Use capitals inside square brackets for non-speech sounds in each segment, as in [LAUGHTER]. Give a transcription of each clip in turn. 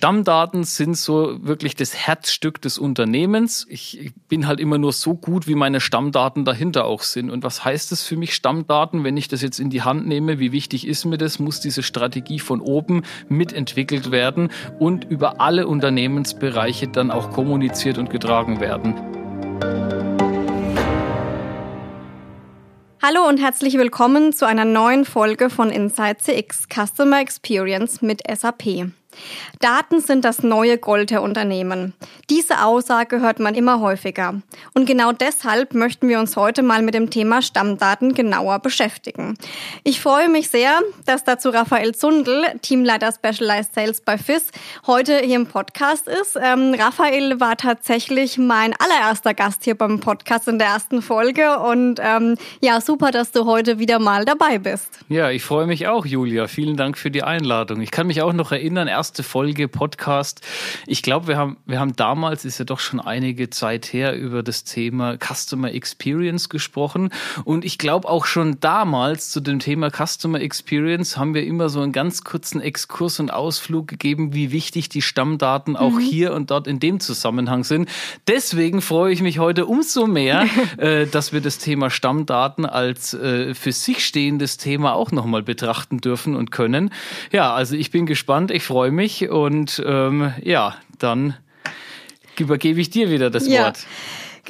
Stammdaten sind so wirklich das Herzstück des Unternehmens. Ich bin halt immer nur so gut, wie meine Stammdaten dahinter auch sind. Und was heißt das für mich Stammdaten, wenn ich das jetzt in die Hand nehme? Wie wichtig ist mir das? Muss diese Strategie von oben mitentwickelt werden und über alle Unternehmensbereiche dann auch kommuniziert und getragen werden? Hallo und herzlich willkommen zu einer neuen Folge von Inside CX Customer Experience mit SAP. Daten sind das neue Gold der Unternehmen. Diese Aussage hört man immer häufiger. Und genau deshalb möchten wir uns heute mal mit dem Thema Stammdaten genauer beschäftigen. Ich freue mich sehr, dass dazu Raphael Zundel, Teamleiter Specialized Sales bei FIS, heute hier im Podcast ist. Ähm, Raphael war tatsächlich mein allererster Gast hier beim Podcast in der ersten Folge. Und ähm, ja, super, dass du heute wieder mal dabei bist. Ja, ich freue mich auch, Julia. Vielen Dank für die Einladung. Ich kann mich auch noch erinnern, erste Folge Podcast. Ich glaube, wir haben, wir haben damals, ist ja doch schon einige Zeit her, über das Thema Customer Experience gesprochen. Und ich glaube auch schon damals zu dem Thema Customer Experience haben wir immer so einen ganz kurzen Exkurs und Ausflug gegeben, wie wichtig die Stammdaten auch mhm. hier und dort in dem Zusammenhang sind. Deswegen freue ich mich heute umso mehr, [LAUGHS] äh, dass wir das Thema Stammdaten als äh, für sich stehendes Thema auch nochmal betrachten dürfen und können. Ja, also ich bin gespannt, ich freue mich und ähm, ja, dann übergebe ich dir wieder das ja. Wort.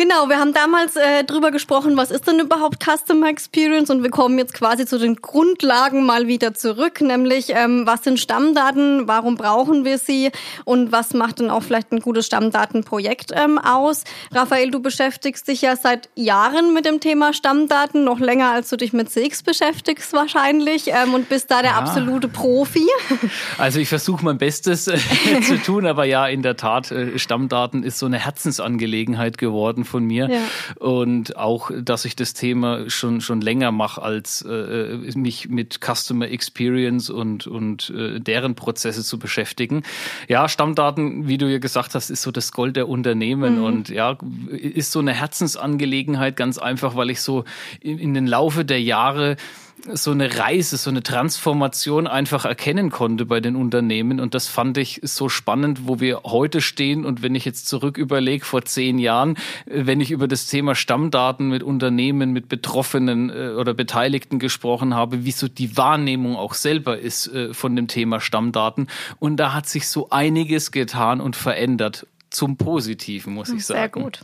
Genau, wir haben damals äh, drüber gesprochen, was ist denn überhaupt Customer Experience und wir kommen jetzt quasi zu den Grundlagen mal wieder zurück, nämlich ähm, was sind Stammdaten, warum brauchen wir sie und was macht denn auch vielleicht ein gutes Stammdatenprojekt ähm, aus. Raphael, du beschäftigst dich ja seit Jahren mit dem Thema Stammdaten, noch länger als du dich mit CX beschäftigst wahrscheinlich ähm, und bist da der ja. absolute Profi. [LAUGHS] Also ich versuche mein Bestes äh, [LAUGHS] zu tun, aber ja, in der Tat, äh, Stammdaten ist so eine Herzensangelegenheit geworden worden von mir. Ja. Und auch, dass ich das Thema schon, schon länger mache, als äh, mich mit Customer Experience und, und äh, deren Prozesse zu beschäftigen. Ja, Stammdaten, wie du ja gesagt hast, ist so das Gold der Unternehmen mhm. und ja, ist so eine Herzensangelegenheit, ganz einfach, weil ich so in, in den Laufe der Jahre so eine Reise, so eine Transformation einfach erkennen konnte bei den Unternehmen. Und das fand ich so spannend, wo wir heute stehen. Und wenn ich jetzt zurück überlege, vor zehn Jahren, äh, wenn ich über das Thema Stammdaten mit Unternehmen, mit Betroffenen äh, oder Beteiligten gesprochen habe, wie so die Wahrnehmung auch selber ist äh, von dem Thema Stammdaten. Und da hat sich so einiges getan und verändert zum Positiven, muss ich sagen. Sehr gut.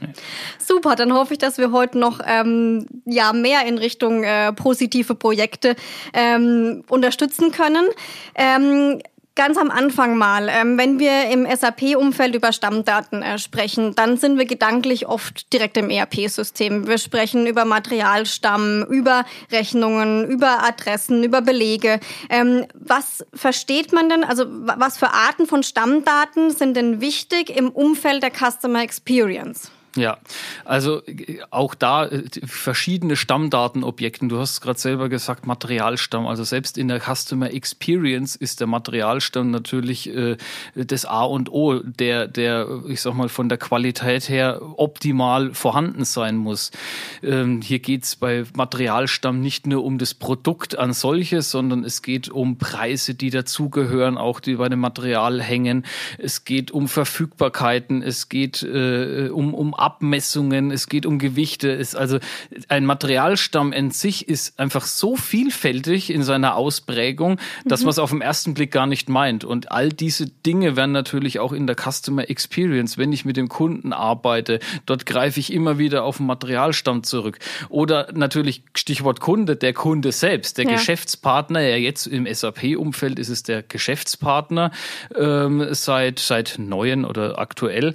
Super, dann hoffe ich, dass wir heute noch ähm, ja mehr in Richtung äh, positive Projekte ähm, unterstützen können. Ähm, Ganz am Anfang mal, ähm, wenn wir im SAP-Umfeld über Stammdaten äh, sprechen, dann sind wir gedanklich oft direkt im ERP-System. Wir sprechen über Materialstamm, über Rechnungen, über Adressen, über Belege. Ähm, was versteht man denn, also was für Arten von Stammdaten sind denn wichtig im Umfeld der Customer Experience? Ja, also auch da äh, verschiedene Stammdatenobjekten. Du hast gerade selber gesagt, Materialstamm. Also selbst in der Customer Experience ist der Materialstamm natürlich äh, das A und O, der, der, ich sag mal, von der Qualität her optimal vorhanden sein muss. Ähm, hier geht's bei Materialstamm nicht nur um das Produkt an solches, sondern es geht um Preise, die dazugehören, auch die bei dem Material hängen. Es geht um Verfügbarkeiten, es geht äh, um, um Abmessungen, es geht um Gewichte. Es, also ein Materialstamm in sich ist einfach so vielfältig in seiner Ausprägung, dass mhm. man es auf den ersten Blick gar nicht meint. Und all diese Dinge werden natürlich auch in der Customer Experience, wenn ich mit dem Kunden arbeite, dort greife ich immer wieder auf den Materialstamm zurück. Oder natürlich Stichwort Kunde, der Kunde selbst, der ja. Geschäftspartner, ja jetzt im SAP-Umfeld ist es der Geschäftspartner ähm, seit, seit neuen oder aktuell.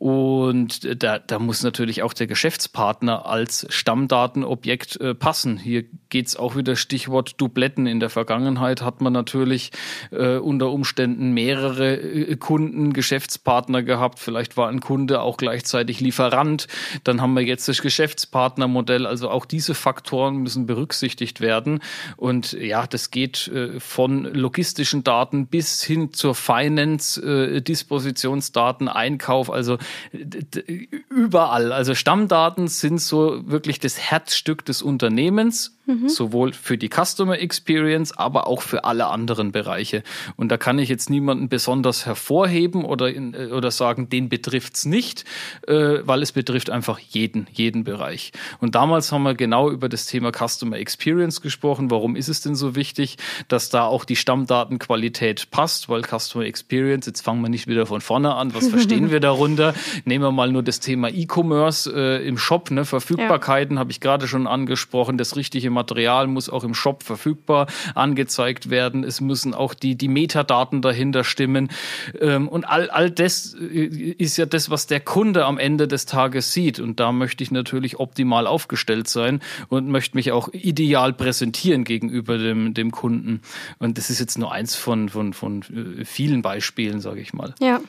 Und da, da muss natürlich auch der Geschäftspartner als Stammdatenobjekt äh, passen. Hier geht's auch wieder Stichwort Dubletten. In der Vergangenheit hat man natürlich äh, unter Umständen mehrere äh, Kunden, Geschäftspartner gehabt. Vielleicht war ein Kunde auch gleichzeitig Lieferant. Dann haben wir jetzt das Geschäftspartnermodell. Also auch diese Faktoren müssen berücksichtigt werden. Und ja, das geht äh, von logistischen Daten bis hin zur Finance, äh, Dispositionsdaten, Einkauf. Also überall. Also Stammdaten sind so wirklich das Herzstück des Unternehmens, mhm. sowohl für die Customer Experience, aber auch für alle anderen Bereiche. Und da kann ich jetzt niemanden besonders hervorheben oder, in, äh, oder sagen, den betrifft's nicht, äh, weil es betrifft einfach jeden, jeden Bereich. Und damals haben wir genau über das Thema Customer Experience gesprochen. Warum ist es denn so wichtig, dass da auch die Stammdatenqualität passt? Weil Customer Experience, jetzt fangen wir nicht wieder von vorne an, was [LAUGHS] verstehen wir darunter? Nehmen wir mal nur das Thema E-Commerce äh, im Shop, ne? Verfügbarkeiten ja. habe ich gerade schon angesprochen. Das richtige Material muss auch im Shop verfügbar angezeigt werden. Es müssen auch die, die Metadaten dahinter stimmen. Ähm, und all, all das äh, ist ja das, was der Kunde am Ende des Tages sieht. Und da möchte ich natürlich optimal aufgestellt sein und möchte mich auch ideal präsentieren gegenüber dem, dem Kunden. Und das ist jetzt nur eins von, von, von äh, vielen Beispielen, sage ich mal. Ja.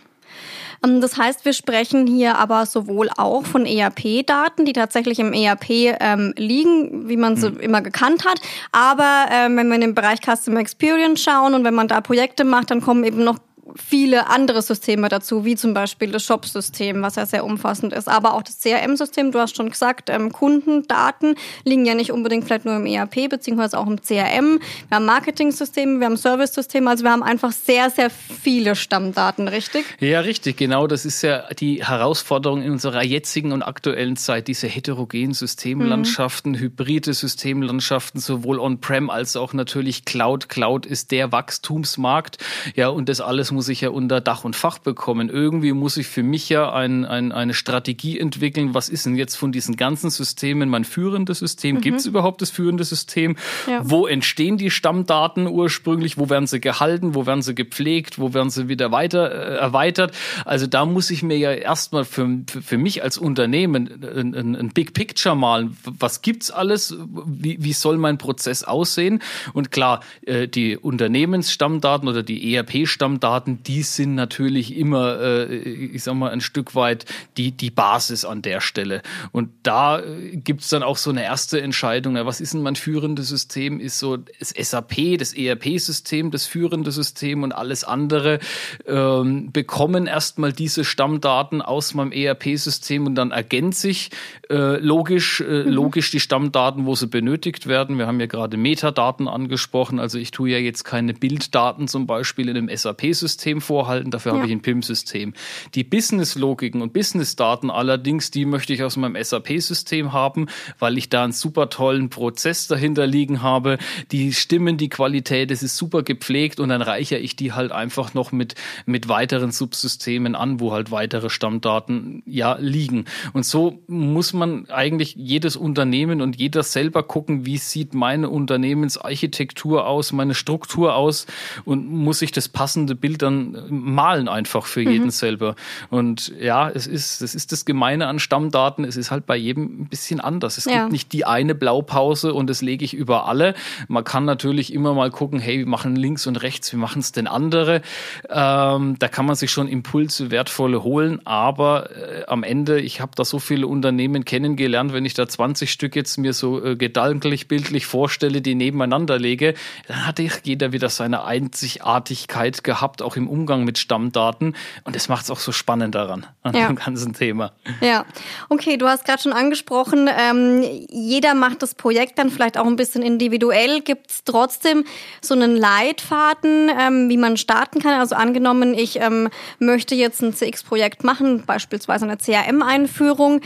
Ähm, das heißt, wir sprechen hier aber sowohl auch von ERP-Daten, die tatsächlich im ERP ähm, liegen, wie man sie mhm. immer gekannt hat. Aber ähm, wenn wir in den Bereich Customer Experience schauen und wenn man da Projekte macht, dann kommen eben noch viele andere Systeme dazu, wie zum Beispiel das Shop-System, was ja sehr umfassend ist, aber auch das CRM-System. Du hast schon gesagt, ähm, Kundendaten liegen ja nicht unbedingt vielleicht nur im ERP beziehungsweise auch im CRM. Wir haben Marketing-Systeme, wir haben Service-Systeme, also wir haben einfach sehr, sehr viele Stammdaten, richtig? Ja, richtig, genau. Das ist ja die Herausforderung in unserer jetzigen und aktuellen Zeit, diese heterogenen Systemlandschaften, mhm. hybride Systemlandschaften, sowohl on-prem als auch natürlich Cloud. Cloud ist der Wachstumsmarkt. Ja, und das alles muss muss ich ja unter Dach und Fach bekommen. Irgendwie muss ich für mich ja ein, ein, eine Strategie entwickeln. Was ist denn jetzt von diesen ganzen Systemen mein führendes System? Mhm. Gibt es überhaupt das führende System? Ja. Wo entstehen die Stammdaten ursprünglich? Wo werden sie gehalten? Wo werden sie gepflegt? Wo werden sie wieder weiter äh, erweitert? Also da muss ich mir ja erstmal für, für mich als Unternehmen ein, ein, ein Big Picture malen. Was gibt's alles? Wie, wie soll mein Prozess aussehen? Und klar, äh, die Unternehmensstammdaten oder die ERP-Stammdaten Daten, die sind natürlich immer, äh, ich sag mal, ein Stück weit die, die Basis an der Stelle. Und da äh, gibt es dann auch so eine erste Entscheidung, na, was ist denn mein führendes System? Ist so das SAP, das ERP-System, das führende System und alles andere ähm, bekommen erstmal diese Stammdaten aus meinem ERP-System und dann ergänze ich äh, logisch, äh, mhm. logisch die Stammdaten, wo sie benötigt werden. Wir haben ja gerade Metadaten angesprochen, also ich tue ja jetzt keine Bilddaten zum Beispiel in einem SAP-System system vorhalten, dafür ja. habe ich ein PIM-System. Die Business-Logiken und Business-Daten allerdings, die möchte ich aus meinem SAP-System haben, weil ich da einen super tollen Prozess dahinter liegen habe. Die Stimmen, die Qualität, es ist super gepflegt und dann reichere ich die halt einfach noch mit, mit weiteren Subsystemen an, wo halt weitere Stammdaten ja liegen. Und so muss man eigentlich jedes Unternehmen und jeder selber gucken, wie sieht meine Unternehmensarchitektur aus, meine Struktur aus und muss ich das passende Bild dann malen einfach für jeden mhm. selber. Und ja, es ist, das ist das Gemeine an Stammdaten. Es ist halt bei jedem ein bisschen anders. Es ja. gibt nicht die eine Blaupause und das lege ich über alle. Man kann natürlich immer mal gucken, hey, wir machen links und rechts, wie machen es denn andere? Ähm, da kann man sich schon Impulse, wertvolle holen, aber äh, am Ende, ich habe da so viele Unternehmen kennengelernt, wenn ich da 20 Stück jetzt mir so äh, gedanklich, bildlich vorstelle, die nebeneinander lege, dann hatte jeder wieder seine Einzigartigkeit gehabt, auch im Umgang mit Stammdaten. Und das macht es auch so spannend daran, an ja. dem ganzen Thema. Ja, okay, du hast gerade schon angesprochen, ähm, jeder macht das Projekt dann vielleicht auch ein bisschen individuell. Gibt es trotzdem so einen Leitfaden, ähm, wie man starten kann? Also angenommen, ich ähm, möchte jetzt ein CX-Projekt machen, beispielsweise eine CRM-Einführung.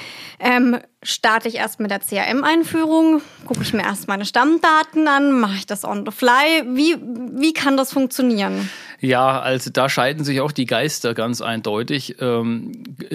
Starte ich erst mit der CRM-Einführung, gucke ich mir erst meine Stammdaten an, mache ich das on the fly. Wie, wie kann das funktionieren? Ja, also da scheiden sich auch die Geister ganz eindeutig. Ähm,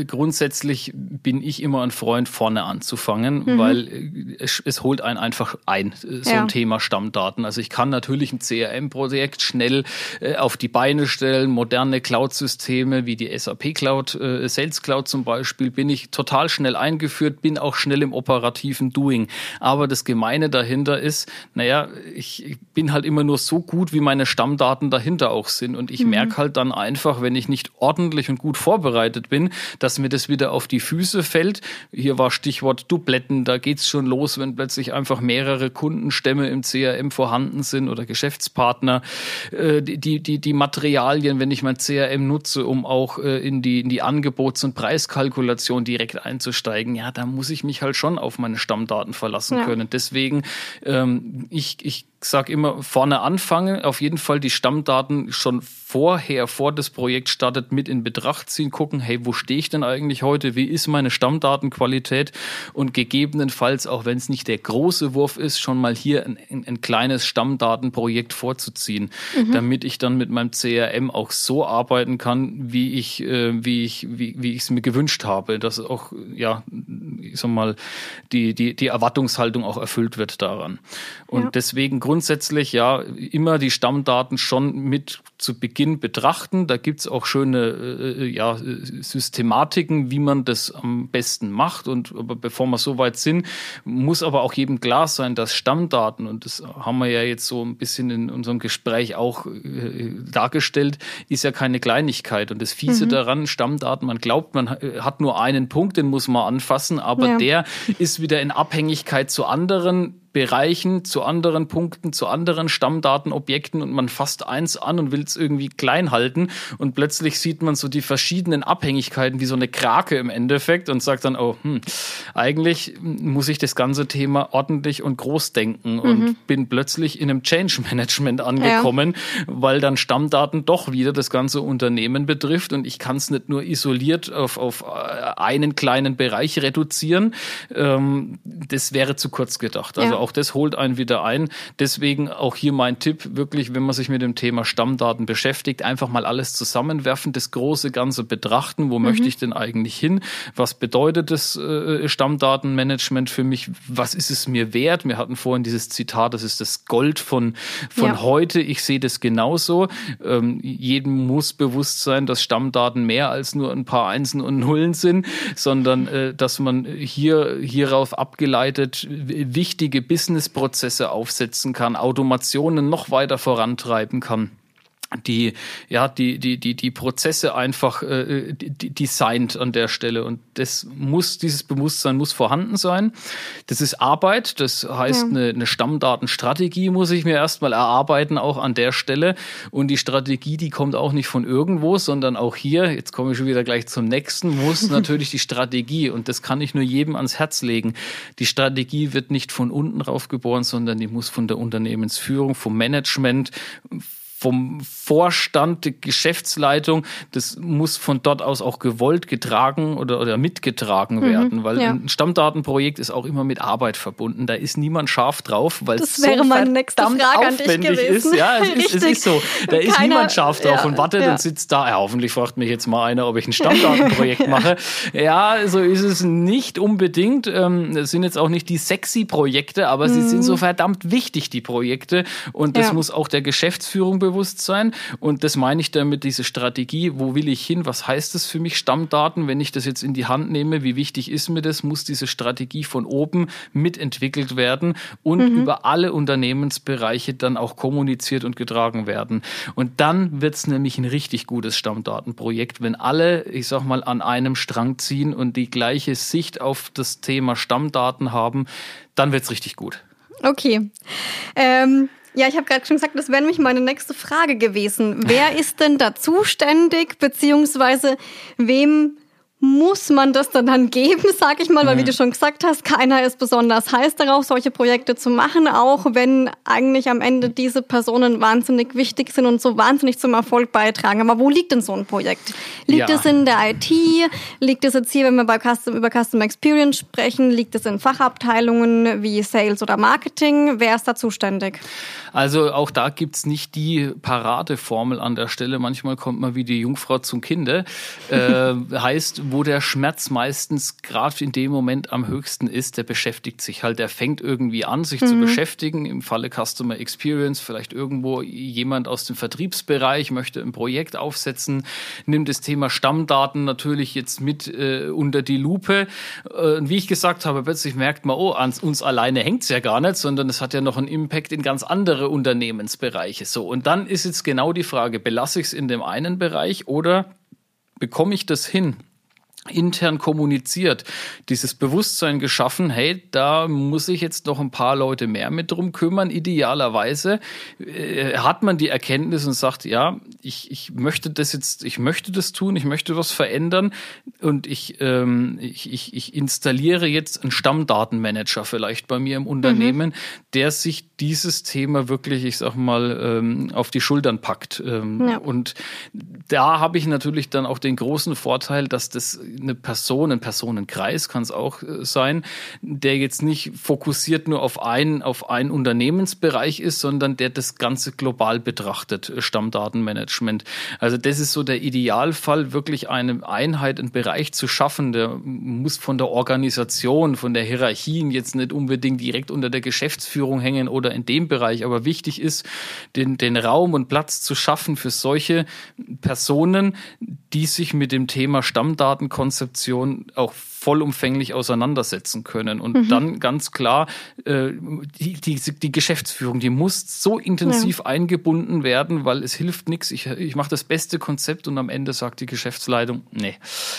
grundsätzlich bin ich immer ein Freund, vorne anzufangen, mhm. weil es, es, holt einen einfach ein, so ja. ein Thema Stammdaten. Also ich kann natürlich ein CRM-Projekt schnell äh, auf die Beine stellen, moderne Cloud-Systeme wie die SAP Cloud, äh, Sales Cloud zum Beispiel, bin ich total schnell eingeführt, bin auch schnell im operativen Doing. Aber das Gemeine dahinter ist, naja, ich, ich bin halt immer nur so gut, wie meine Stammdaten dahinter auch sind. Und ich mhm. merke halt dann einfach, wenn ich nicht ordentlich und gut vorbereitet bin, dass mir das wieder auf die Füße fällt. Hier war Stichwort Dubletten, da geht's schon los, wenn plötzlich einfach mehrere Kundenstämme im CRM vorhanden sind oder Geschäftspartner. Äh, die, die, die Materialien, wenn ich mein CRM nutze, um auch äh, in die, in die Angebots- und Preiskalkulation direkt einzusteigen, ja, da muss ich mich halt schon auf meine Stammdaten verlassen ja. können. Deswegen, ähm, ich, ich sag immer, vorne anfangen, auf jeden Fall die Stammdaten schon vorher, vor das Projekt startet, mit in Betracht ziehen, gucken, hey, wo stehe ich denn eigentlich heute? Wie ist meine Stammdatenqualität? Und gegebenenfalls, auch wenn es nicht der große Wurf ist, schon mal hier ein, ein, ein kleines Stammdatenprojekt vorzuziehen, mhm. damit ich dann mit meinem CRM auch so arbeiten kann, wie ich, äh, wie ich, wie, wie ich es mir gewünscht habe, dass auch, ja, ich sag mal, die, die, die Erwartungshaltung auch erfüllt wird daran. Und ja. deswegen grundsätzlich ja immer die Stammdaten schon mit zu Beginn betrachten. Da gibt's auch schöne äh, ja, Systematiken, wie man das am besten macht. Und aber bevor wir so weit sind, muss aber auch jedem klar sein, dass Stammdaten, und das haben wir ja jetzt so ein bisschen in unserem Gespräch auch äh, dargestellt, ist ja keine Kleinigkeit. Und das Fiese mhm. daran, Stammdaten, man glaubt, man hat nur einen Punkt, den muss man anfassen, aber ja. der ist wieder in Abhängigkeit zu anderen Bereichen, zu anderen Punkten, zu anderen Stammdatenobjekten und man fasst eins an und will es irgendwie klein halten und plötzlich sieht man so die verschiedenen Abhängigkeiten wie so eine Krake im Endeffekt und sagt dann, oh, hm, eigentlich muss ich das ganze Thema ordentlich und groß denken mhm. und bin plötzlich in einem Change Management angekommen, ja. weil dann Stammdaten doch wieder das ganze Unternehmen betrifft und ich kann es nicht nur isoliert auf, auf äh, einen kleinen Bereich reduzieren. Ähm, das wäre zu kurz gedacht. Also auch das holt einen wieder ein. Deswegen auch hier mein Tipp, wirklich, wenn man sich mit dem Thema Stammdaten beschäftigt, einfach mal alles zusammenwerfen, das große Ganze betrachten. Wo mhm. möchte ich denn eigentlich hin? Was bedeutet das äh, Stammdatenmanagement für mich? Was ist es mir wert? Wir hatten vorhin dieses Zitat, das ist das Gold von, von ja. heute. Ich sehe das genauso. Ähm, jedem muss bewusst sein, dass Stammdaten mehr als nur ein paar Einsen und Nullen sind, sondern äh, dass man hier hierauf abgeleitet wichtige Businessprozesse aufsetzen kann, Automationen noch weiter vorantreiben kann die ja die die die die Prozesse einfach äh, designt an der Stelle. Und das muss dieses Bewusstsein muss vorhanden sein. Das ist Arbeit. Das heißt ja. eine, eine Stammdatenstrategie muss ich mir erstmal erarbeiten auch an der Stelle. Und die Strategie die kommt auch nicht von irgendwo sondern auch hier jetzt komme ich schon wieder gleich zum nächsten muss [LAUGHS] natürlich die Strategie und das kann ich nur jedem ans Herz legen. Die Strategie wird nicht von unten rauf geboren sondern die muss von der Unternehmensführung vom Management vom Vorstand, Geschäftsleitung, das muss von dort aus auch gewollt getragen oder, oder mitgetragen mhm, werden, weil ja. ein Stammdatenprojekt ist auch immer mit Arbeit verbunden. Da ist niemand scharf drauf, weil das es wäre so meine nächste Frage an dich gewesen. ist. Ja, es [LAUGHS] ist, es ist so. Da ist Keiner, niemand scharf drauf ja, und wartet ja. und sitzt da. Ja, hoffentlich fragt mich jetzt mal einer, ob ich ein [LAUGHS] Stammdatenprojekt mache. Ja, so ist es nicht unbedingt. Ähm, es sind jetzt auch nicht die sexy Projekte, aber mhm. sie sind so verdammt wichtig, die Projekte. Und das muss auch der Geschäftsführung bewusst Selbstbewusstsein. Und das meine ich damit, diese Strategie, wo will ich hin? Was heißt das für mich, Stammdaten? Wenn ich das jetzt in die Hand nehme, wie wichtig ist mir das? Muss diese Strategie von oben mitentwickelt werden und mhm. über alle Unternehmensbereiche dann auch kommuniziert und getragen werden. Und dann wird es nämlich ein richtig gutes Stammdatenprojekt, wenn alle, ich sag mal, an einem Strang ziehen und die gleiche Sicht auf das Thema Stammdaten haben, dann wird es richtig gut. Okay. Ähm, ja, ich habe gerade schon gesagt, das wäre nämlich meine nächste Frage gewesen. Wer [LAUGHS] ist denn da zuständig, beziehungsweise wem muss man das dann, dann geben, [LAUGHS] sag ich mal, weil wie du schon gesagt hast, keiner ist besonders heiß darauf, solche Projekte zu machen, auch wenn eigentlich am Ende diese Personen wahnsinnig wichtig sind und so wahnsinnig zum Erfolg beitragen. Aber wo liegt denn so ein Projekt? Liegt ja. es in der IT? Liegt es jetzt hier, wenn wir bei Custom, über Customer Experience sprechen, liegt es in Fachabteilungen wie Sales oder Marketing? Wer ist da zuständig? Also auch da gibt's nicht die Paradeformel an der Stelle. Manchmal kommt man wie die Jungfrau zum Kinde. [LAUGHS] Äh, heißt, wo der Schmerz meistens gerade in dem Moment am höchsten ist, der beschäftigt sich halt. Der fängt irgendwie an, sich mhm. zu beschäftigen. Im Falle Customer Experience vielleicht irgendwo jemand aus dem Vertriebsbereich möchte ein Projekt aufsetzen, nimmt das Thema Stammdaten natürlich jetzt mit äh, unter die Lupe. Äh, wie ich gesagt habe, plötzlich merkt man, oh, an uns alleine hängt es ja gar nicht, sondern es hat ja noch einen Impact in ganz andere Unternehmensbereiche. So, und dann ist jetzt genau die Frage, belasse ich es in dem einen Bereich oder bekomme ich das hin? Intern kommuniziert, dieses Bewusstsein geschaffen, hey, da muss ich jetzt noch ein paar Leute mehr mit drum kümmern. Idealerweise äh, hat man die Erkenntnis und sagt, ja, ich, ich möchte das jetzt, ich möchte das tun, ich möchte was verändern und ich, ähm, ich, ich, ich installiere jetzt einen Stammdatenmanager vielleicht bei mir im Unternehmen, mhm. Der sich dieses Thema wirklich, ich sag mal, ähm, auf die Schultern packt. Ähm, ja. Und da habe ich natürlich dann auch den großen Vorteil, dass das eine Person, ein Personenkreis kann es auch äh, sein, der jetzt nicht fokussiert nur auf einen, auf einen Unternehmensbereich ist, sondern der das Ganze global betrachtet, äh, Stammdatenmanagement. Also das ist so der Idealfall, wirklich eine Einheit, einen Bereich zu schaffen, der muss von der Organisation, von der Hierarchien jetzt nicht unbedingt direkt unter der Geschäftsführung hängen oder in dem Bereich, aber wichtig ist, den, den Raum und Platz zu schaffen für solche Personen, die sich mit dem Thema Stammdatenkonzeption auch vollumfänglich auseinandersetzen können. Und mhm. dann ganz klar, äh, die, die, die Geschäftsführung, die muss so intensiv ja. eingebunden werden, weil es hilft nichts. Ich, ich mache das beste Konzept und am Ende sagt die Geschäftsleitung, nee.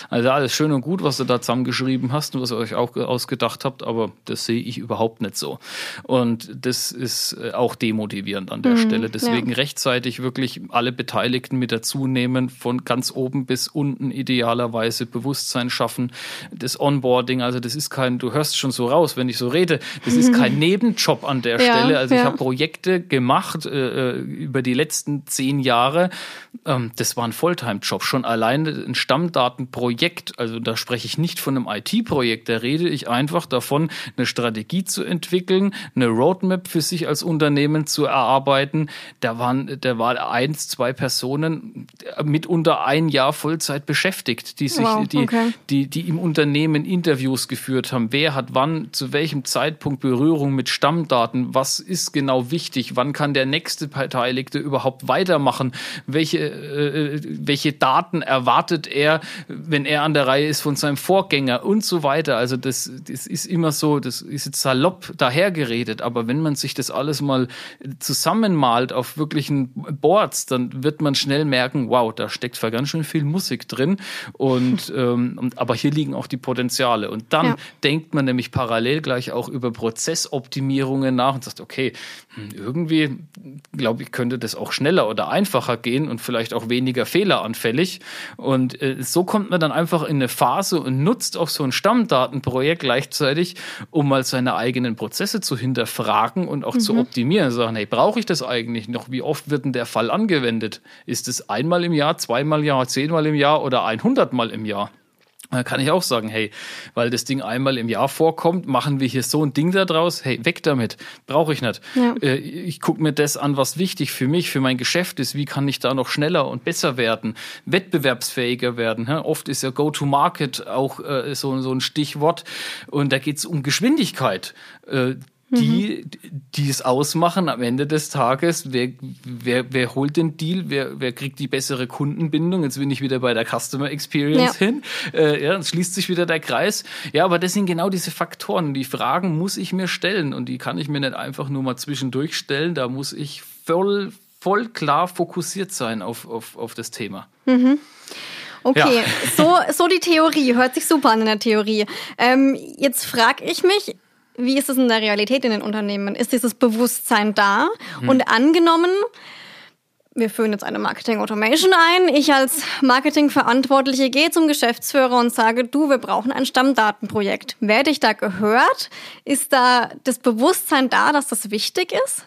Also alles schön und gut, was du da zusammengeschrieben hast und was ihr euch auch ausgedacht habt, aber das sehe ich überhaupt nicht so. Und das ist äh, auch demotivierend an der mhm. Stelle. Deswegen ja. rechtzeitig wirklich alle Beteiligten mit dazu nehmen, von ganz oben bis unten idealerweise Bewusstsein schaffen. Das das Onboarding. Also das ist kein, du hörst schon so raus, wenn ich so rede, das ist kein [LAUGHS] Nebenjob an der ja, Stelle. Also ja. ich habe Projekte gemacht äh, äh, über die letzten zehn Jahre. Ähm, das war ein Fulltime-Job. Schon alleine ein Stammdatenprojekt, also da spreche ich nicht von einem IT-Projekt, da rede ich einfach davon, eine Strategie zu entwickeln, eine Roadmap für sich als Unternehmen zu erarbeiten. Da waren, da war eins, zwei Personen mitunter ein Jahr Vollzeit beschäftigt, die sich, wow, okay. die, die, die im Unternehmen Unternehmen Interviews geführt haben. Wer hat wann, zu welchem Zeitpunkt Berührung mit Stammdaten? Was ist genau wichtig? Wann kann der nächste Beteiligte überhaupt weitermachen? Welche, äh, welche Daten erwartet er, wenn er an der Reihe ist von seinem Vorgänger und so weiter? Also das, das ist immer so, das ist jetzt salopp dahergeredet, aber wenn man sich das alles mal zusammenmalt auf wirklichen Boards, dann wird man schnell merken, wow, da steckt ganz schön viel Musik drin und, ähm, aber hier liegen auch die Potenziale. Und dann ja. denkt man nämlich parallel gleich auch über Prozessoptimierungen nach und sagt, okay, hm, irgendwie glaube ich, könnte das auch schneller oder einfacher gehen und vielleicht auch weniger fehleranfällig. Und äh, so kommt man dann einfach in eine Phase und nutzt auch so ein Stammdatenprojekt gleichzeitig, um mal seine eigenen Prozesse zu hinterfragen und auch mhm. zu optimieren. Sagen, hey, brauche ich das eigentlich noch? Wie oft wird denn der Fall angewendet? Ist es einmal im Jahr, zweimal im Jahr, zehnmal im Jahr oder 100 Mal im Jahr? Da kann ich auch sagen, hey, weil das Ding einmal im Jahr vorkommt, machen wir hier so ein Ding da draus. Hey, weg damit. Brauche ich nicht. Ja. Äh, ich gucke mir das an, was wichtig für mich, für mein Geschäft ist. Wie kann ich da noch schneller und besser werden, wettbewerbsfähiger werden? Oft ist ja Go-to-Market auch äh, so, so ein Stichwort. Und da geht es um Geschwindigkeit äh, die, mhm. die es ausmachen am Ende des Tages. Wer, wer, wer holt den Deal? Wer, wer kriegt die bessere Kundenbindung? Jetzt bin ich wieder bei der Customer Experience ja. hin. Äh, ja, dann schließt sich wieder der Kreis. Ja, aber das sind genau diese Faktoren. Die Fragen muss ich mir stellen und die kann ich mir nicht einfach nur mal zwischendurch stellen. Da muss ich voll, voll klar fokussiert sein auf, auf, auf das Thema. Mhm. Okay, ja. so, so die Theorie. Hört sich super an in der Theorie. Ähm, jetzt frage ich mich, wie ist es in der Realität in den Unternehmen? Ist dieses Bewusstsein da? Mhm. Und angenommen, wir führen jetzt eine Marketing Automation ein. Ich als Marketingverantwortliche gehe zum Geschäftsführer und sage, du, wir brauchen ein Stammdatenprojekt. Werde ich da gehört? Ist da das Bewusstsein da, dass das wichtig ist?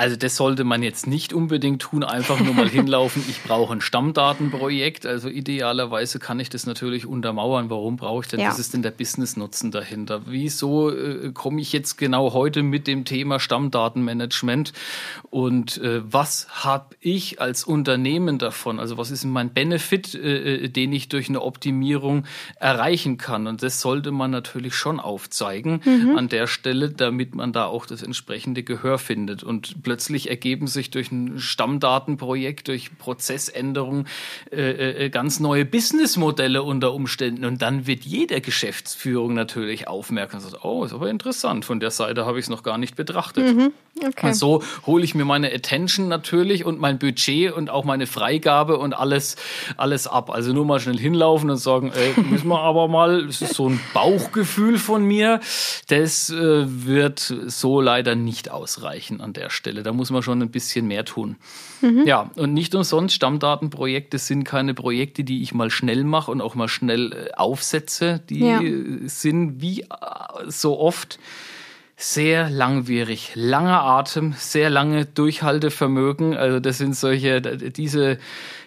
Also das sollte man jetzt nicht unbedingt tun, einfach nur mal [LAUGHS] hinlaufen, ich brauche ein Stammdatenprojekt. Also idealerweise kann ich das natürlich untermauern. Warum brauche ich denn? Ja. Was ist denn der Business-Nutzen dahinter? Wieso äh, komme ich jetzt genau heute mit dem Thema Stammdatenmanagement? Und äh, was habe ich als Unternehmen davon? Also was ist mein Benefit, äh, äh, den ich durch eine Optimierung erreichen kann? Und das sollte man natürlich schon aufzeigen mhm. an der Stelle, damit man da auch das entsprechende Gehör findet. Und plötzlich ergeben sich durch ein Stammdatenprojekt, durch Prozessänderungen äh, äh, ganz neue Businessmodelle unter Umständen. Und dann wird jede Geschäftsführung natürlich aufmerksam und sagt, oh, ist aber interessant, von der Seite habe ich es noch gar nicht betrachtet. Mhm, okay. Und so hole ich mir meine Attention natürlich und mein Budget und auch meine Freigabe und alles, alles ab. Also nur mal schnell hinlaufen und sagen, ey, [LAUGHS] müssen wir aber mal, das ist so ein Bauchgefühl von mir, das äh, wird so leider nicht ausreichen an der Stelle. Da muss man schon ein bisschen mehr tun. Mhm. Ja, und nicht umsonst, Stammdatenprojekte sind keine Projekte, die ich mal schnell mache und auch mal schnell äh, aufsetze. Die ja. sind wie äh, so oft sehr langwierig, langer Atem, sehr lange Durchhaltevermögen. Also das sind solche, diese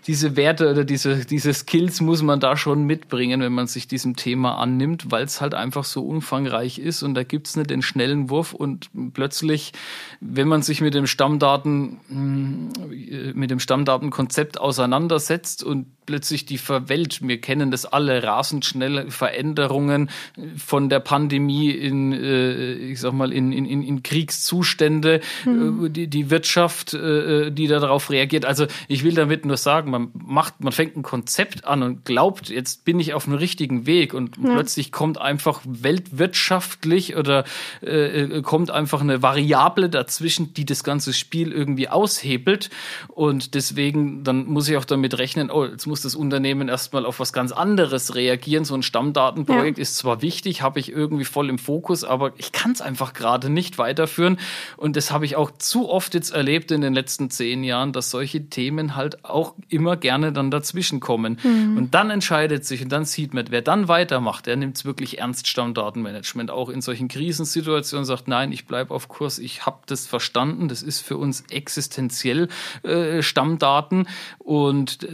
diese Werte oder diese, diese Skills muss man da schon mitbringen, wenn man sich diesem Thema annimmt, weil es halt einfach so umfangreich ist und da gibt es nicht den schnellen Wurf und plötzlich, wenn man sich mit dem Stammdaten, hm, mit dem Stammdatenkonzept auseinandersetzt und plötzlich die Welt, wir kennen das alle, rasend schnelle Veränderungen von der Pandemie in, äh, ich sag mal, in, in, in Kriegszustände, mhm. die, die Wirtschaft, äh, die darauf reagiert. Also ich will damit nur sagen, man macht, man fängt ein Konzept an und glaubt, jetzt bin ich auf dem richtigen Weg und ja. plötzlich kommt einfach weltwirtschaftlich oder äh, äh, kommt einfach eine Variable dazwischen, die das ganze Spiel irgendwie aushebelt und deswegen dann muss ich auch damit rechnen, oh, jetzt muss das Unternehmen erstmal auf was ganz anderes reagieren. So ein Stammdatenprojekt ja. ist zwar wichtig, habe ich irgendwie voll im Fokus, aber ich kann es einfach gerade nicht weiterführen und das habe ich auch zu oft jetzt erlebt in den letzten zehn Jahren, dass solche Themen halt auch im immer gerne dann dazwischen kommen. Mhm. Und dann entscheidet sich und dann sieht man, wer dann weitermacht, der nimmt es wirklich ernst, Stammdatenmanagement. Auch in solchen Krisensituationen sagt, nein, ich bleibe auf Kurs, ich habe das verstanden, das ist für uns existenziell äh, Stammdaten. Und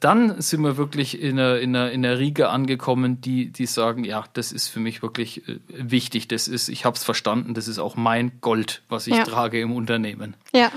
dann sind wir wirklich in einer, in, einer, in einer Riege angekommen, die, die sagen, ja, das ist für mich wirklich äh, wichtig, das ist, ich habe es verstanden, das ist auch mein Gold, was ich ja. trage im Unternehmen. Ja.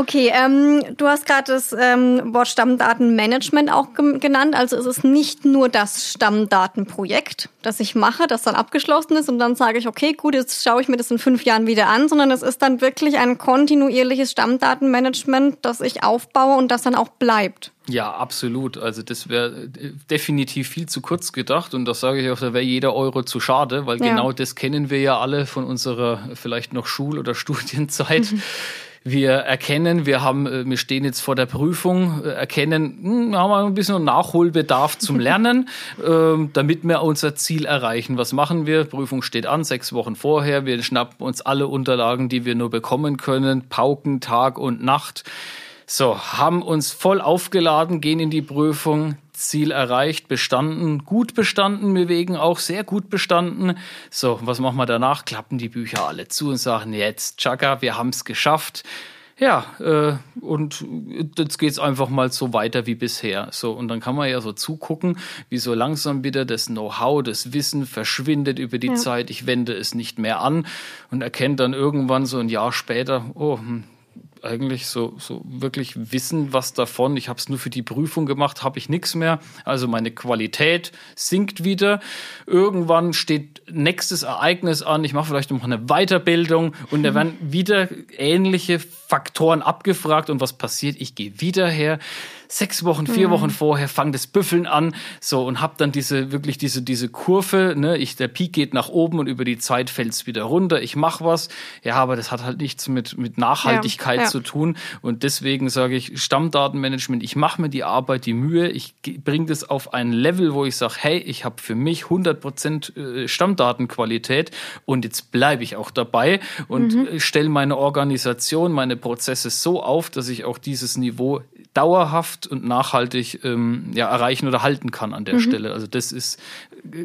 Okay, ähm, du hast gerade das ähm, Wort Stammdatenmanagement auch genannt. Also es ist nicht nur das Stammdatenprojekt, das ich mache, das dann abgeschlossen ist und dann sage ich, okay, gut, jetzt schaue ich mir das in fünf Jahren wieder an, sondern es ist dann wirklich ein kontinuierliches Stammdatenmanagement, das ich aufbaue und das dann auch bleibt. Ja, absolut. Also das wäre äh, definitiv viel zu kurz gedacht und das sage ich auch, da wäre jeder Euro zu schade, weil ja. genau das kennen wir ja alle von unserer vielleicht noch Schul- oder [LAUGHS] Studienzeit. Mhm [LAUGHS] wir erkennen, wir haben, äh, wir stehen jetzt vor der Prüfung, äh, erkennen, hm, haben wir ein bisschen Nachholbedarf zum [LAUGHS] Lernen, ähm, damit wir unser Ziel erreichen. Was machen wir? Prüfung steht an, sechs Wochen vorher. Wir schnappen uns alle Unterlagen, die wir nur bekommen können, pauken Tag und Nacht. So, haben uns voll aufgeladen, gehen in die Prüfung, Ziel erreicht, bestanden, gut bestanden, wir wegen auch sehr gut bestanden. So, was machen wir danach? Klappen die Bücher alle zu und sagen, jetzt, Chaka, wir haben es geschafft. Ja, äh, und jetzt geht's einfach mal so weiter wie bisher. So, und dann kann man ja so zugucken, wie so langsam wieder das Know-how, das Wissen verschwindet über die ja. Zeit. Ich wende es nicht mehr an und erkennt dann irgendwann so ein Jahr später, oh, hm, eigentlich so, so wirklich wissen, was davon. Ich habe es nur für die Prüfung gemacht, habe ich nichts mehr. Also meine Qualität sinkt wieder. Irgendwann steht nächstes Ereignis an. Ich mache vielleicht noch eine Weiterbildung und da [LAUGHS] werden wieder ähnliche Faktoren abgefragt und was passiert? Ich gehe wieder her sechs Wochen, vier mhm. Wochen vorher, fange das Büffeln an, so und habe dann diese wirklich diese diese Kurve, ne, ich der Peak geht nach oben und über die Zeit fällt es wieder runter. Ich mache was, ja, aber das hat halt nichts mit mit Nachhaltigkeit ja, ja. zu tun und deswegen sage ich Stammdatenmanagement. Ich mache mir die Arbeit, die Mühe, ich bringe das auf ein Level, wo ich sage, hey, ich habe für mich 100% äh, Stammdatenqualität und jetzt bleibe ich auch dabei und mhm. stelle meine Organisation, meine Prozesse so auf, dass ich auch dieses Niveau dauerhaft und nachhaltig ähm, ja, erreichen oder halten kann an der mhm. Stelle. Also das ist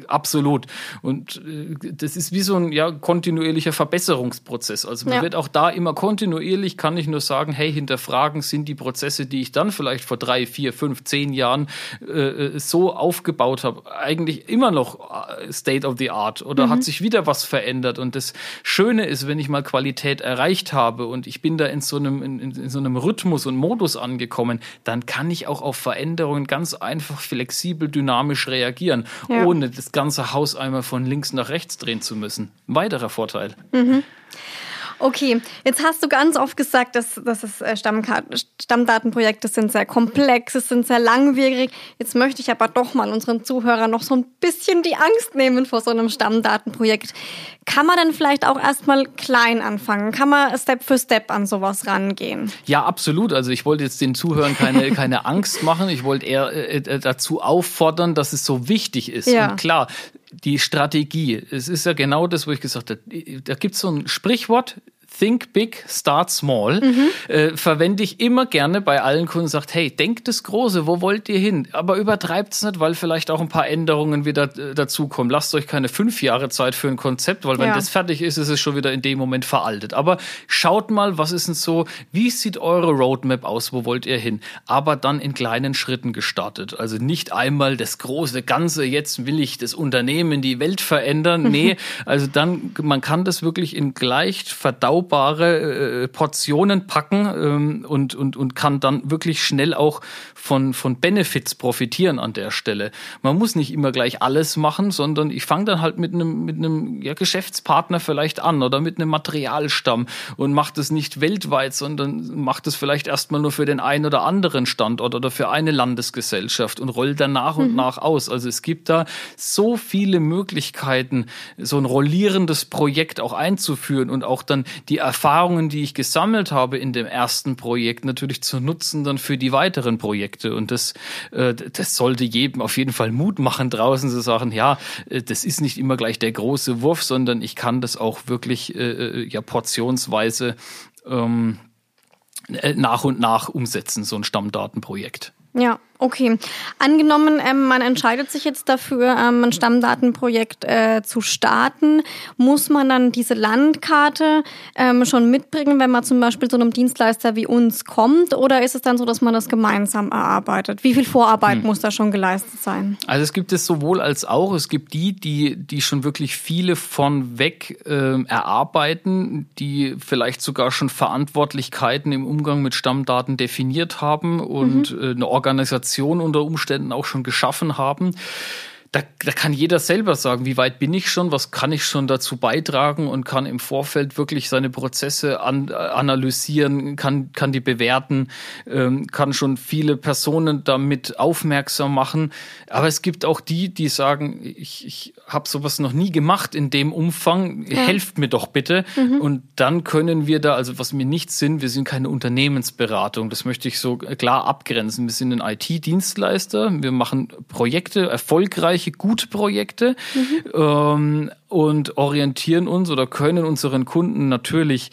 absolut. Und äh, das ist wie so ein ja, kontinuierlicher Verbesserungsprozess. Also man ja. wird auch da immer kontinuierlich, kann ich nur sagen, hey, hinterfragen sind die Prozesse, die ich dann vielleicht vor drei, vier, fünf, zehn Jahren äh, so aufgebaut habe, eigentlich immer noch äh, State of the Art oder mhm. hat sich wieder was verändert. Und das Schöne ist, wenn ich mal Qualität erreicht habe und ich bin da in so einem, in, in so einem Rhythmus und Modus angekommen, dann kann ich auch auf Veränderungen ganz einfach flexibel, dynamisch reagieren, ja. ohne das ganze Haus einmal von links nach rechts drehen zu müssen. Weiterer Vorteil. Mhm. Okay, jetzt hast du ganz oft gesagt, dass, dass es äh, Stammdatenprojekte sind sehr komplex, es sind sehr langwierig. Jetzt möchte ich aber doch mal unseren Zuhörern noch so ein bisschen die Angst nehmen vor so einem Stammdatenprojekt. Kann man denn vielleicht auch erstmal klein anfangen? Kann man Step für Step an sowas rangehen? Ja, absolut. Also ich wollte jetzt den Zuhörern keine, [LAUGHS] keine Angst machen. Ich wollte eher äh, äh, dazu auffordern, dass es so wichtig ist. Ja. Und klar, die Strategie, es ist ja genau das, wo ich gesagt habe, da gibt es so ein Sprichwort, Think Big, Start Small, mhm. äh, verwende ich immer gerne bei allen Kunden. Sagt, hey, denkt das Große, wo wollt ihr hin? Aber übertreibt es nicht, weil vielleicht auch ein paar Änderungen wieder äh, dazukommen. Lasst euch keine fünf Jahre Zeit für ein Konzept, weil wenn ja. das fertig ist, ist es schon wieder in dem Moment veraltet. Aber schaut mal, was ist denn so, wie sieht eure Roadmap aus, wo wollt ihr hin? Aber dann in kleinen Schritten gestartet. Also nicht einmal das große Ganze, jetzt will ich das Unternehmen, die Welt verändern. [LAUGHS] Nee, also dann, man kann das wirklich in leicht verdaubar überschaubare äh, Portionen packen ähm, und, und, und kann dann wirklich schnell auch von, von Benefits profitieren an der Stelle. Man muss nicht immer gleich alles machen, sondern ich fange dann halt mit einem, mit einem ja, Geschäftspartner vielleicht an oder mit einem Materialstamm und mache das nicht weltweit, sondern mache das vielleicht erstmal nur für den einen oder anderen Standort oder für eine Landesgesellschaft und roll dann nach und mhm. nach aus. Also es gibt da so viele Möglichkeiten, so ein rollierendes Projekt auch einzuführen und auch dann die Erfahrungen, die ich gesammelt habe in dem ersten Projekt, natürlich zu nutzen dann für die weiteren Projekte. Und das, äh, das sollte jedem auf jeden Fall Mut machen, draußen zu sagen, ja, äh, das ist nicht immer gleich der große Wurf, sondern ich kann das auch wirklich äh, ja portionsweise ähm, nach und nach umsetzen, so ein Stammdatenprojekt. Ja, okay. Angenommen, ähm, man entscheidet sich jetzt dafür, ähm, ein Stammdatenprojekt äh, zu starten, muss man dann diese Landkarte ähm, schon mitbringen, wenn man zum Beispiel zu einem Dienstleister wie uns kommt, oder ist es dann so, dass man das gemeinsam erarbeitet? Wie viel Vorarbeit hm. muss da schon geleistet sein? Also es gibt es sowohl als auch. Es gibt die, die, die schon wirklich viele von weg äh, erarbeiten, die vielleicht sogar schon Verantwortlichkeiten im Umgang mit Stammdaten definiert haben und mhm. äh, eine Organisation unter Umständen auch schon geschaffen haben da, da kann jeder selber sagen, wie weit bin ich schon, was kann ich schon dazu beitragen und kann im Vorfeld wirklich seine Prozesse an, äh, analysieren, kann, kann die bewerten, ähm, kann schon viele Personen damit aufmerksam machen. Aber es gibt auch die, die sagen, ich, ich habe sowas noch nie gemacht in dem Umfang, ja. helft mir doch bitte. Mhm. Und dann können wir da, also was wir nicht sind, wir sind keine Unternehmensberatung, das möchte ich so klar abgrenzen. Wir sind ein IT-Dienstleister, wir machen Projekte erfolgreich erfolgreiche, gute Projekte mhm. ähm, und orientieren uns oder können unseren Kunden natürlich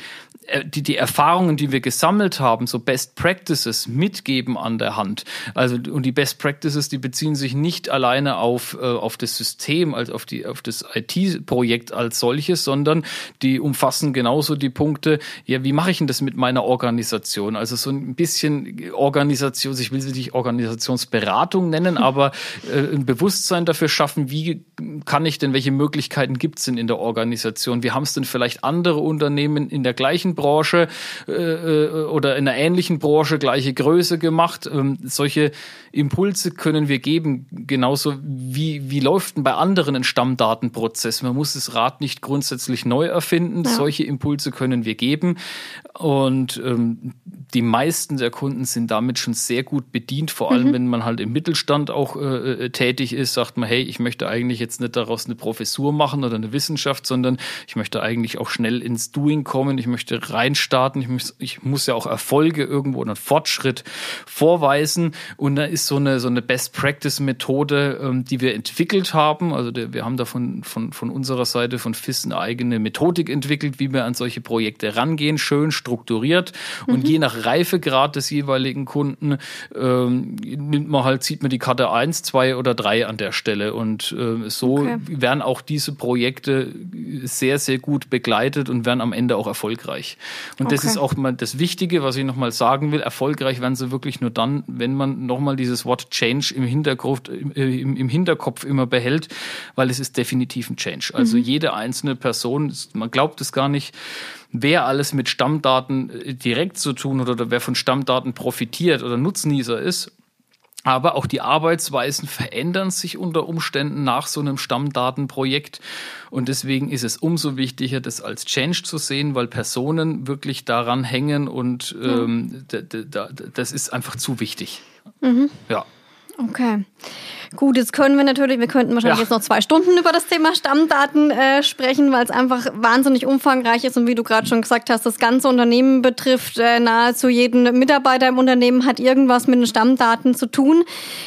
äh, die, die Erfahrungen, die wir gesammelt haben, so Best Practices mitgeben an der Hand. Also, und die Best Practices, die beziehen sich nicht alleine auf, äh, auf das System, als auf die, auf das IT-Projekt als solches, sondern die umfassen genauso die Punkte, ja, wie mache ich denn das mit meiner Organisation? Also so ein bisschen Organisation, ich will sie nicht Organisationsberatung nennen, [LAUGHS] aber äh, ein Bewusstsein dafür schaffen, wie kann ich denn, welche Möglichkeiten gibt es denn in der Organisation? Wie haben es denn vielleicht andere Unternehmen in der gleichen Branche äh, äh, oder in einer ähnlichen Branche gleiche Größe gemacht. Ähm, solche Impulse können wir geben, genauso wie, wie läuft denn bei anderen ein Stammdatenprozess? Man muss das Rad nicht grundsätzlich neu erfinden. Ja. Solche Impulse können wir geben. Und ähm, die meisten der Kunden sind damit schon sehr gut bedient, vor allem mhm. wenn man halt im Mittelstand auch äh, äh tätig ist, sagt man, hey, ich möchte eigentlich jetzt nicht daraus eine Professur machen oder eine Wissenschaft, sondern ich möchte eigentlich auch schnell ins Doing kommen. Ich möchte reinstarten. Ich muss, ich muss ja auch Erfolge irgendwo einen Fortschritt vorweisen. Und da ist so eine, so eine Best-Practice-Methode, ähm, die wir entwickelt haben. Also der, wir haben da von, von, von unserer Seite von FIS eine eigene Methodik entwickelt, wie wir an solche Projekte rangehen, schön strukturiert. Mhm. Und je nach Reifegrad des jeweiligen Kunden ähm, nimmt man halt, zieht man die Karte eins, zwei oder drei an der Stelle. Und äh, so okay. werden auch diese Projekte sehr, sehr gut begleitet und werden am Ende auch erfolgreich. Und okay. das ist auch mal das Wichtige, was ich nochmal sagen will. Erfolgreich werden sie wirklich nur dann, wenn man nochmal dieses Wort Change im Hintergrund, im, im, Hinterkopf immer behält, weil es ist definitiv ein Change. Also mhm. jede einzelne Person, man glaubt es gar nicht, wer alles mit Stammdaten äh, direkt zu tun hat oder wer von Stammdaten profitiert oder Nutznießer ist. Aber auch die Arbeitsweisen verändern sich unter Umständen nach so einem Stammdatenprojekt. Und deswegen ist es umso wichtiger, das als Change zu sehen, weil Personen wirklich daran hängen und ähm, das ist einfach zu wichtig. Mhm. Ja. Okay. Gut, jetzt können wir natürlich, wir könnten wahrscheinlich ja. jetzt noch zwei Stunden über das Thema Stammdaten äh, sprechen, weil es einfach wahnsinnig umfangreich ist und wie du gerade schon gesagt hast, das ganze Unternehmen betrifft. Äh, nahezu jeden Mitarbeiter im Unternehmen hat irgendwas mit den Stammdaten zu tun.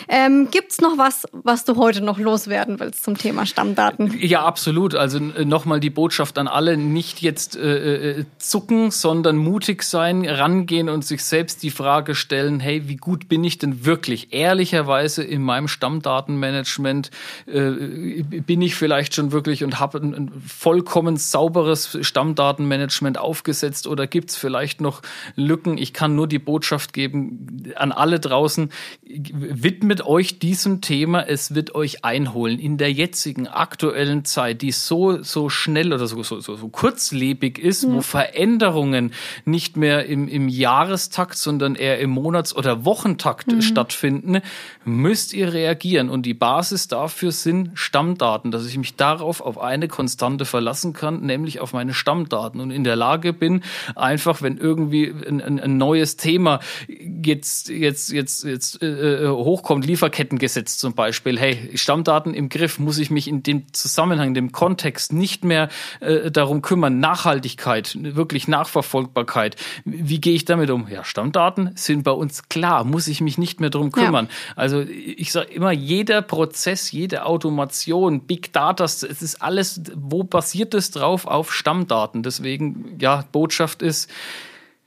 Ähm, Gibt noch was, was du heute noch loswerden willst zum Thema Stammdaten? Ja, absolut. Also äh, nochmal die Botschaft an alle, nicht jetzt äh, äh, zucken, sondern mutig sein, rangehen und sich selbst die Frage stellen, hey, wie gut bin ich denn wirklich ehrlicherweise in meinem Stammdaten Stammdatenmanagement äh, bin ich vielleicht schon wirklich und habe ein, ein, vollkommen sauberes Stammdatenmanagement aufgesetzt oder gibt es vielleicht noch Lücken? Ich kann nur die Botschaft geben an alle draußen, widmet euch diesem Thema, es wird euch einholen. In der jetzigen aktuellen Zeit, die so, so schnell oder so, so, so, so kurzlebig ist, mhm. wo Veränderungen nicht mehr im, im Jahrestakt, sondern eher im Monats- oder Wochentakt mhm. stattfinden, müsst ihr reagieren definieren. Und die Basis dafür sind Stammdaten, dass ich mich darauf auf eine Konstante verlassen kann, nämlich auf meine Stammdaten und in der Lage bin, einfach, wenn irgendwie ein, ein, neues Thema jetzt, jetzt, jetzt, jetzt äh, äh, hochkommt, Lieferkettengesetz zum Beispiel, hey, Stammdaten im Griff, muss ich mich in dem Zusammenhang, in dem Kontext nicht mehr äh, darum kümmern, Nachhaltigkeit, wirklich Nachverfolgbarkeit. Wie gehe ich damit um? Ja, Stammdaten sind bei uns klar, muss ich mich nicht mehr darum kümmern. Ja. Also ich sage immer, jeder Prozess, jede Automation, Big Data, es ist alles, wo basiert es drauf? Auf Stammdaten. Deswegen, ja, Botschaft ist,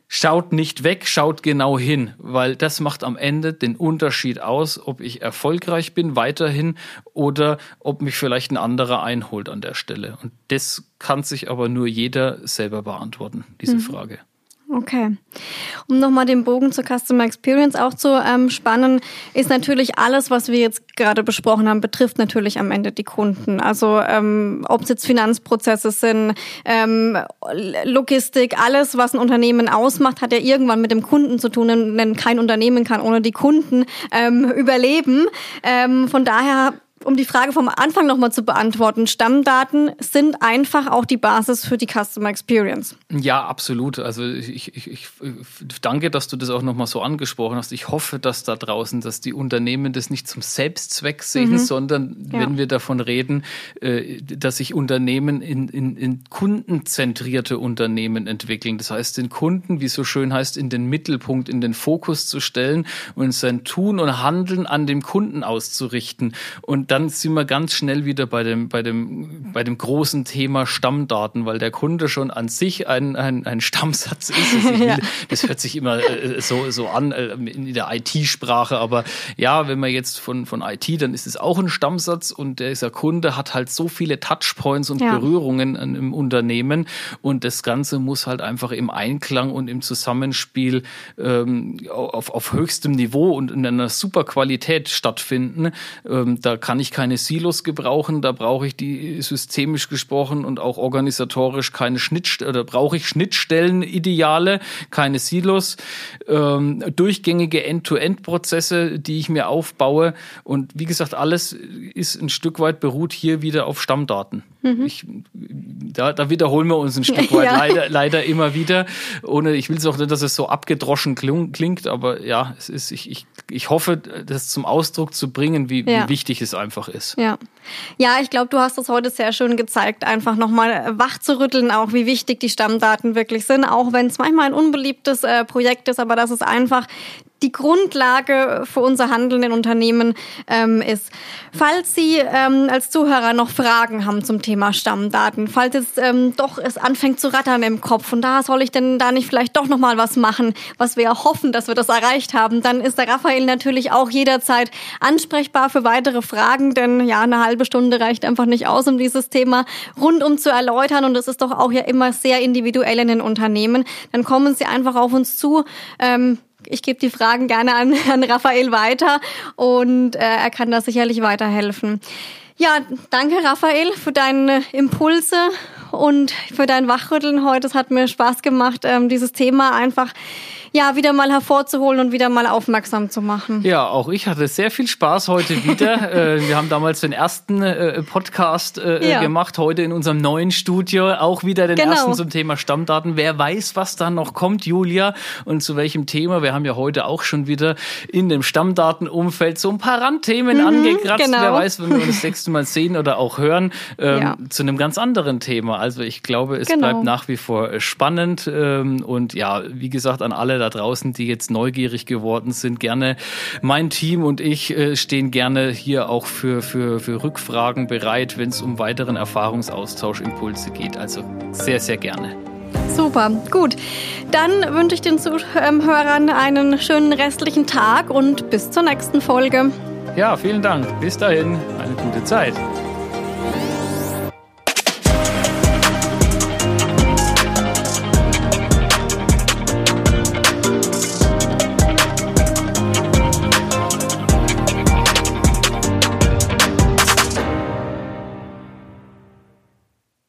schaut nicht weg, schaut genau hin, weil das macht am Ende den Unterschied aus, ob ich erfolgreich bin weiterhin oder ob mich vielleicht ein anderer einholt an der Stelle. Und das kann sich aber nur jeder selber beantworten, diese mhm. Frage. Okay. Um nochmal den Bogen zur Customer Experience auch zu ähm, spannen, ist natürlich alles, was wir jetzt gerade besprochen haben, betrifft natürlich am Ende die Kunden. Also ähm, ob es jetzt Finanzprozesse sind, ähm, Logistik, alles, was ein Unternehmen ausmacht, hat ja irgendwann mit dem Kunden zu tun, denn kein Unternehmen kann ohne die Kunden ähm, überleben. Ähm, von daher um die Frage vom Anfang nochmal zu beantworten, Stammdaten sind einfach auch die Basis für die Customer Experience. Ja, absolut. Also ich, ich, ich danke, dass du das auch nochmal so angesprochen hast. Ich hoffe, dass da draußen, dass die Unternehmen das nicht zum Selbstzweck sehen, mhm. sondern ja. wenn wir davon reden, äh, dass sich Unternehmen in, in, in kundenzentrierte Unternehmen entwickeln. Das heißt, den Kunden, wie es so schön heißt, in den Mittelpunkt, in den Fokus zu stellen und sein Tun und Handeln an dem Kunden auszurichten. Und dann sind wir ganz schnell wieder bei dem, bei dem, bei dem großen Thema Stammdaten, weil der Kunde schon an sich ein, ein, ein Stammsatz ist. Das, [LAUGHS] will, ja. das hört sich immer äh, so, so an äh, in der IT-Sprache, aber ja, wenn man jetzt von, von IT, dann ist es auch ein Stammsatz und dieser Kunde hat halt so viele Touchpoints und ja. Berührungen im Unternehmen und das Ganze muss halt einfach im Einklang und im Zusammenspiel ähm, auf, auf höchstem Niveau und in einer super Qualität stattfinden. Ähm, da kann ich ich keine Silos gebrauchen, da brauche ich die systemisch gesprochen und auch organisatorisch keine Schnittstellen, oder brauche ich Schnittstellen, Ideale, keine Silos, ähm, durchgängige End-to-End-Prozesse, die ich mir aufbaue. Und wie gesagt, alles ist ein Stück weit beruht hier wieder auf Stammdaten. Mhm. Ich, da, da wiederholen wir uns ein Stück weit [LAUGHS] ja. leider, leider immer wieder. Ohne, ich will es auch nicht, dass es so abgedroschen klingt, aber ja, es ist, ich, ich, ich hoffe, das zum Ausdruck zu bringen, wie, ja. wie wichtig es einfach ist. Ja, ja ich glaube, du hast das heute sehr schön gezeigt, einfach nochmal wach zu rütteln, auch wie wichtig die Stammdaten wirklich sind, auch wenn es manchmal ein unbeliebtes äh, Projekt ist, aber das ist einfach die Grundlage für unser Handeln in Unternehmen ähm, ist. Falls Sie ähm, als Zuhörer noch Fragen haben zum Thema Stammdaten, falls jetzt ähm, doch es anfängt zu rattern im Kopf und da soll ich denn da nicht vielleicht doch noch mal was machen, was wir hoffen, dass wir das erreicht haben, dann ist der Raphael natürlich auch jederzeit ansprechbar für weitere Fragen, denn ja, eine halbe Stunde reicht einfach nicht aus, um dieses Thema rundum zu erläutern und es ist doch auch ja immer sehr individuell in den Unternehmen. Dann kommen Sie einfach auf uns zu. Ähm, ich gebe die Fragen gerne an, [LAUGHS] an Raphael weiter und äh, er kann da sicherlich weiterhelfen. Ja, danke Raphael für deine Impulse und für dein Wachrütteln heute. Es hat mir Spaß gemacht, ähm, dieses Thema einfach ja, wieder mal hervorzuholen und wieder mal aufmerksam zu machen. Ja, auch ich hatte sehr viel Spaß heute wieder. [LAUGHS] Äh, wir haben damals den ersten äh, Podcast äh, ja. gemacht, heute in unserem neuen Studio auch wieder den genau. ersten zum Thema Stammdaten. Wer weiß, was da noch kommt, Julia, und zu welchem Thema. Wir haben ja heute auch schon wieder in dem Stammdatenumfeld so ein paar Randthemen mhm, angekratzt. Genau. Wer weiß, wenn wir uns das nächste Mal sehen oder auch hören, ähm, ja. zu einem ganz anderen Thema. Also ich glaube, es genau. bleibt nach wie vor spannend. Ähm, und ja, wie gesagt, an alle da draußen, die jetzt neugierig geworden sind, gerne mein Team und ich äh, stehen gerne hier auch für, für, für Rückfragen bereit, wenn es um weiteren Erfahrungsaustausch, Impulse geht. Also sehr, sehr gerne. Super, gut. Dann wünsche ich den Zuhörern einen schönen restlichen Tag und bis zur nächsten Folge. Ja, vielen Dank. Bis dahin, eine gute Zeit.